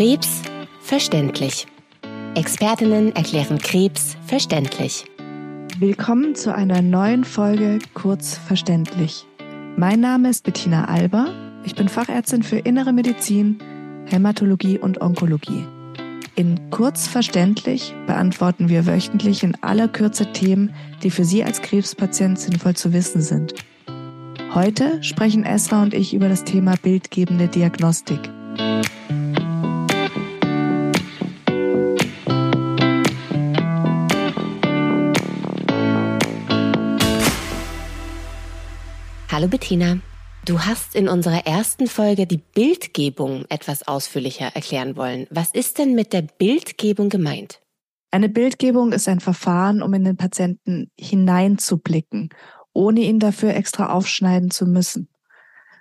Krebs verständlich. Expertinnen erklären Krebs verständlich. Willkommen zu einer neuen Folge Kurz verständlich. Mein Name ist Bettina Alber. Ich bin Fachärztin für Innere Medizin, Hämatologie und Onkologie. In Kurz verständlich beantworten wir wöchentlich in aller Kürze Themen, die für Sie als Krebspatient sinnvoll zu wissen sind. Heute sprechen Esra und ich über das Thema bildgebende Diagnostik. Hallo Bettina. Du hast in unserer ersten Folge die Bildgebung etwas ausführlicher erklären wollen. Was ist denn mit der Bildgebung gemeint? Eine Bildgebung ist ein Verfahren, um in den Patienten hineinzublicken, ohne ihn dafür extra aufschneiden zu müssen.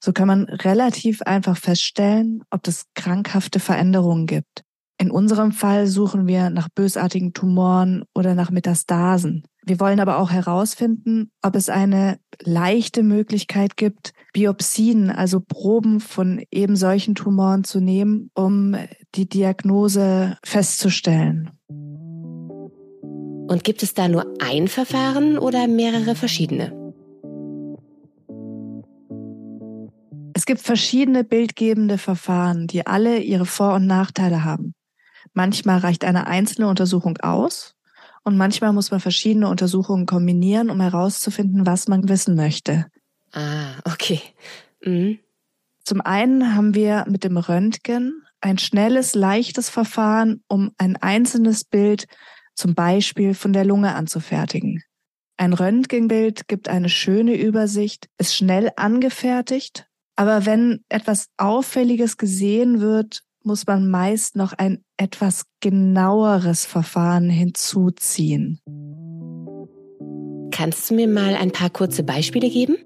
So kann man relativ einfach feststellen, ob es krankhafte Veränderungen gibt. In unserem Fall suchen wir nach bösartigen Tumoren oder nach Metastasen. Wir wollen aber auch herausfinden, ob es eine leichte Möglichkeit gibt, Biopsien, also Proben von eben solchen Tumoren zu nehmen, um die Diagnose festzustellen. Und gibt es da nur ein Verfahren oder mehrere verschiedene? Es gibt verschiedene bildgebende Verfahren, die alle ihre Vor- und Nachteile haben. Manchmal reicht eine einzelne Untersuchung aus, und manchmal muss man verschiedene Untersuchungen kombinieren, um herauszufinden, was man wissen möchte. Ah, okay. Mhm. Zum einen haben wir mit dem Röntgen ein schnelles, leichtes Verfahren, um ein einzelnes Bild zum Beispiel von der Lunge anzufertigen. Ein Röntgenbild gibt eine schöne Übersicht, ist schnell angefertigt, aber wenn etwas Auffälliges gesehen wird, muss man meist noch ein etwas genaueres Verfahren hinzuziehen. Kannst du mir mal ein paar kurze Beispiele geben?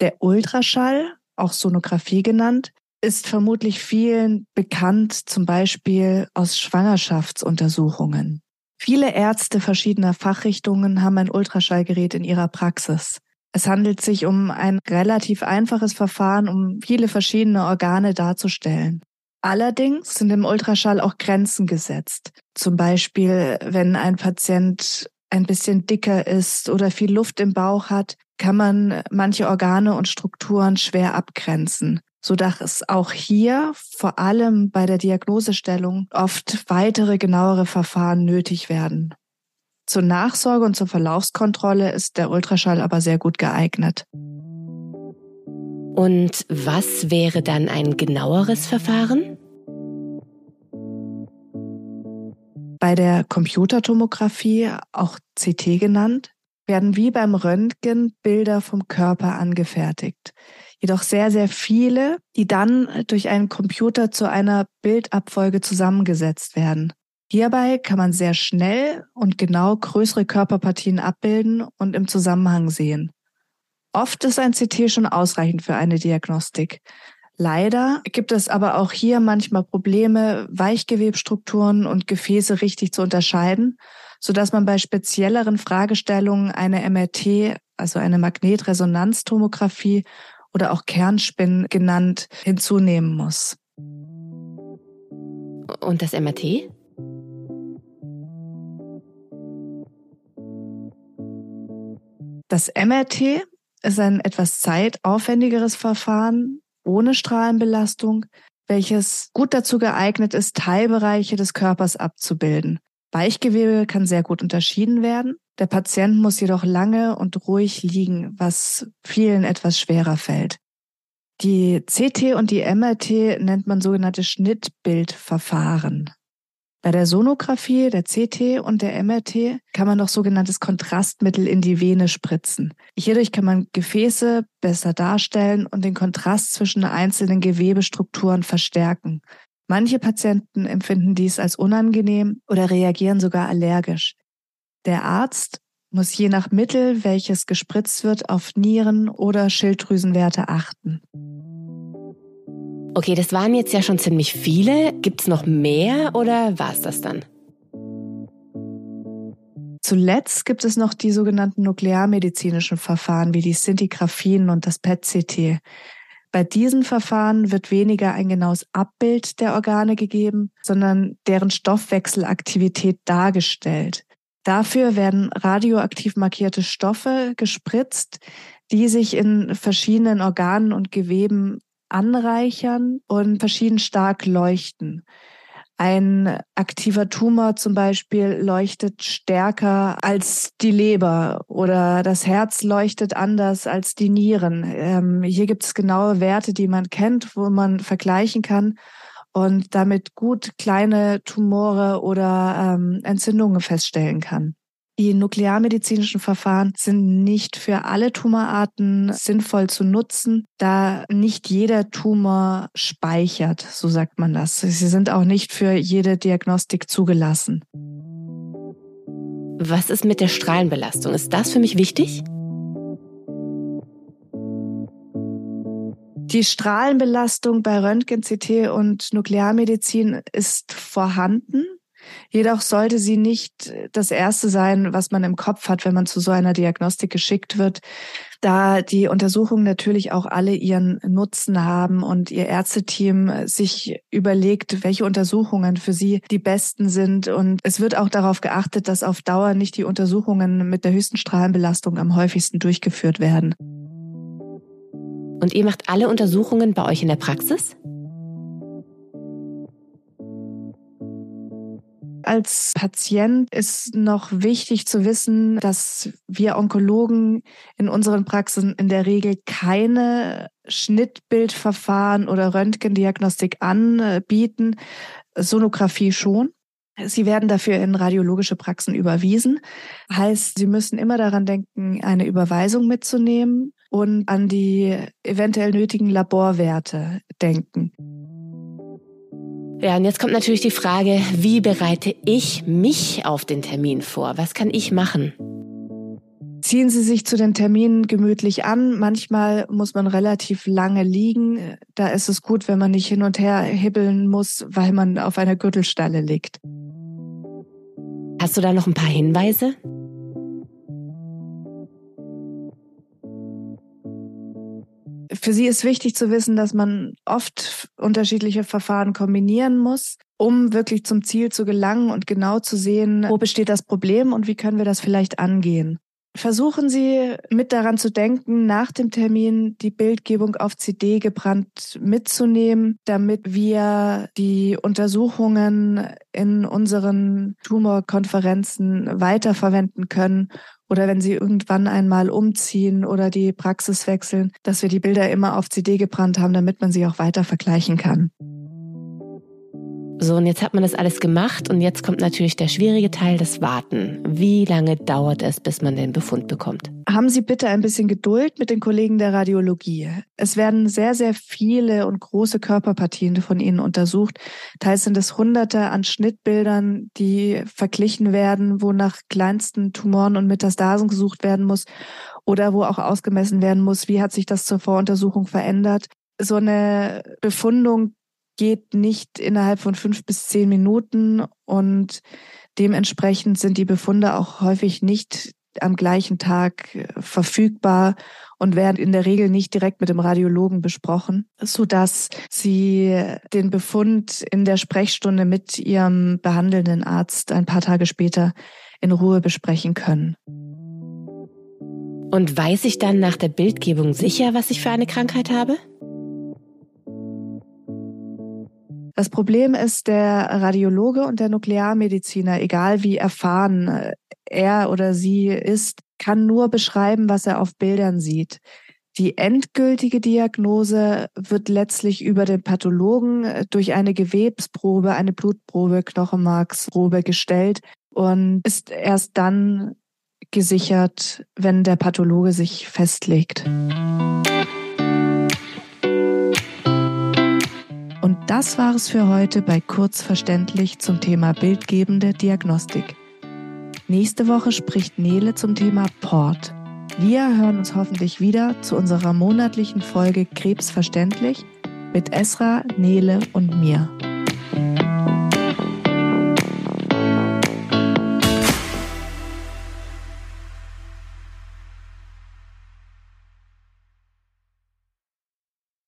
Der Ultraschall, auch Sonographie genannt, ist vermutlich vielen bekannt, zum Beispiel aus Schwangerschaftsuntersuchungen. Viele Ärzte verschiedener Fachrichtungen haben ein Ultraschallgerät in ihrer Praxis. Es handelt sich um ein relativ einfaches Verfahren, um viele verschiedene Organe darzustellen. Allerdings sind im Ultraschall auch Grenzen gesetzt. Zum Beispiel, wenn ein Patient ein bisschen dicker ist oder viel Luft im Bauch hat, kann man manche Organe und Strukturen schwer abgrenzen, sodass es auch hier vor allem bei der Diagnosestellung oft weitere genauere Verfahren nötig werden. Zur Nachsorge und zur Verlaufskontrolle ist der Ultraschall aber sehr gut geeignet. Und was wäre dann ein genaueres Verfahren? Bei der Computertomographie, auch CT genannt, werden wie beim Röntgen Bilder vom Körper angefertigt. Jedoch sehr, sehr viele, die dann durch einen Computer zu einer Bildabfolge zusammengesetzt werden. Hierbei kann man sehr schnell und genau größere Körperpartien abbilden und im Zusammenhang sehen. Oft ist ein CT schon ausreichend für eine Diagnostik. Leider gibt es aber auch hier manchmal Probleme, Weichgewebstrukturen und Gefäße richtig zu unterscheiden, so dass man bei spezielleren Fragestellungen eine MRT, also eine Magnetresonanztomographie oder auch Kernspinnen genannt, hinzunehmen muss. Und das MRT? Das MRT ist ein etwas zeitaufwendigeres Verfahren ohne Strahlenbelastung, welches gut dazu geeignet ist, Teilbereiche des Körpers abzubilden. Weichgewebe kann sehr gut unterschieden werden. Der Patient muss jedoch lange und ruhig liegen, was vielen etwas schwerer fällt. Die CT und die MRT nennt man sogenannte Schnittbildverfahren. Bei der Sonographie, der CT und der MRT kann man noch sogenanntes Kontrastmittel in die Vene spritzen. Hierdurch kann man Gefäße besser darstellen und den Kontrast zwischen einzelnen Gewebestrukturen verstärken. Manche Patienten empfinden dies als unangenehm oder reagieren sogar allergisch. Der Arzt muss je nach Mittel, welches gespritzt wird, auf Nieren- oder Schilddrüsenwerte achten. Okay, das waren jetzt ja schon ziemlich viele. Gibt es noch mehr oder war es das dann? Zuletzt gibt es noch die sogenannten nuklearmedizinischen Verfahren wie die Szintigraphien und das PET-CT. Bei diesen Verfahren wird weniger ein genaues Abbild der Organe gegeben, sondern deren Stoffwechselaktivität dargestellt. Dafür werden radioaktiv markierte Stoffe gespritzt, die sich in verschiedenen Organen und Geweben anreichern und verschieden stark leuchten. Ein aktiver Tumor zum Beispiel leuchtet stärker als die Leber oder das Herz leuchtet anders als die Nieren. Ähm, hier gibt es genaue Werte, die man kennt, wo man vergleichen kann und damit gut kleine Tumore oder ähm, Entzündungen feststellen kann. Die nuklearmedizinischen Verfahren sind nicht für alle Tumorarten sinnvoll zu nutzen, da nicht jeder Tumor speichert, so sagt man das. Sie sind auch nicht für jede Diagnostik zugelassen. Was ist mit der Strahlenbelastung? Ist das für mich wichtig? Die Strahlenbelastung bei Röntgen, CT und Nuklearmedizin ist vorhanden. Jedoch sollte sie nicht das Erste sein, was man im Kopf hat, wenn man zu so einer Diagnostik geschickt wird, da die Untersuchungen natürlich auch alle ihren Nutzen haben und ihr Ärzteteam sich überlegt, welche Untersuchungen für sie die besten sind. Und es wird auch darauf geachtet, dass auf Dauer nicht die Untersuchungen mit der höchsten Strahlenbelastung am häufigsten durchgeführt werden. Und ihr macht alle Untersuchungen bei euch in der Praxis? Als Patient ist noch wichtig zu wissen, dass wir Onkologen in unseren Praxen in der Regel keine Schnittbildverfahren oder Röntgendiagnostik anbieten, Sonographie schon. Sie werden dafür in radiologische Praxen überwiesen. Heißt, Sie müssen immer daran denken, eine Überweisung mitzunehmen und an die eventuell nötigen Laborwerte denken. Ja, und jetzt kommt natürlich die Frage, wie bereite ich mich auf den Termin vor? Was kann ich machen? Ziehen Sie sich zu den Terminen gemütlich an. Manchmal muss man relativ lange liegen. Da ist es gut, wenn man nicht hin und her hibbeln muss, weil man auf einer Gürtelstalle liegt. Hast du da noch ein paar Hinweise? Für sie ist wichtig zu wissen, dass man oft unterschiedliche Verfahren kombinieren muss, um wirklich zum Ziel zu gelangen und genau zu sehen, wo besteht das Problem und wie können wir das vielleicht angehen. Versuchen Sie mit daran zu denken, nach dem Termin die Bildgebung auf CD gebrannt mitzunehmen, damit wir die Untersuchungen in unseren Tumorkonferenzen weiterverwenden können oder wenn Sie irgendwann einmal umziehen oder die Praxis wechseln, dass wir die Bilder immer auf CD gebrannt haben, damit man sie auch weiter vergleichen kann. So, und jetzt hat man das alles gemacht und jetzt kommt natürlich der schwierige Teil, das Warten. Wie lange dauert es, bis man den Befund bekommt? Haben Sie bitte ein bisschen Geduld mit den Kollegen der Radiologie. Es werden sehr, sehr viele und große Körperpartien von Ihnen untersucht. Teils sind es Hunderte an Schnittbildern, die verglichen werden, wo nach kleinsten Tumoren und Metastasen gesucht werden muss oder wo auch ausgemessen werden muss, wie hat sich das zur Voruntersuchung verändert. So eine Befundung geht nicht innerhalb von fünf bis zehn Minuten und dementsprechend sind die Befunde auch häufig nicht am gleichen Tag äh, verfügbar und werden in der Regel nicht direkt mit dem Radiologen besprochen, so dass Sie den Befund in der Sprechstunde mit Ihrem behandelnden Arzt ein paar Tage später in Ruhe besprechen können. Und weiß ich dann nach der Bildgebung sicher, was ich für eine Krankheit habe? Das Problem ist, der Radiologe und der Nuklearmediziner, egal wie erfahren äh, er oder sie ist, kann nur beschreiben, was er auf Bildern sieht. Die endgültige Diagnose wird letztlich über den Pathologen äh, durch eine Gewebsprobe, eine Blutprobe, Knochenmarksprobe gestellt und ist erst dann gesichert, wenn der Pathologe sich festlegt. Das war es für heute bei Kurzverständlich zum Thema bildgebende Diagnostik. Nächste Woche spricht Nele zum Thema Port. Wir hören uns hoffentlich wieder zu unserer monatlichen Folge Krebs verständlich mit Esra, Nele und mir.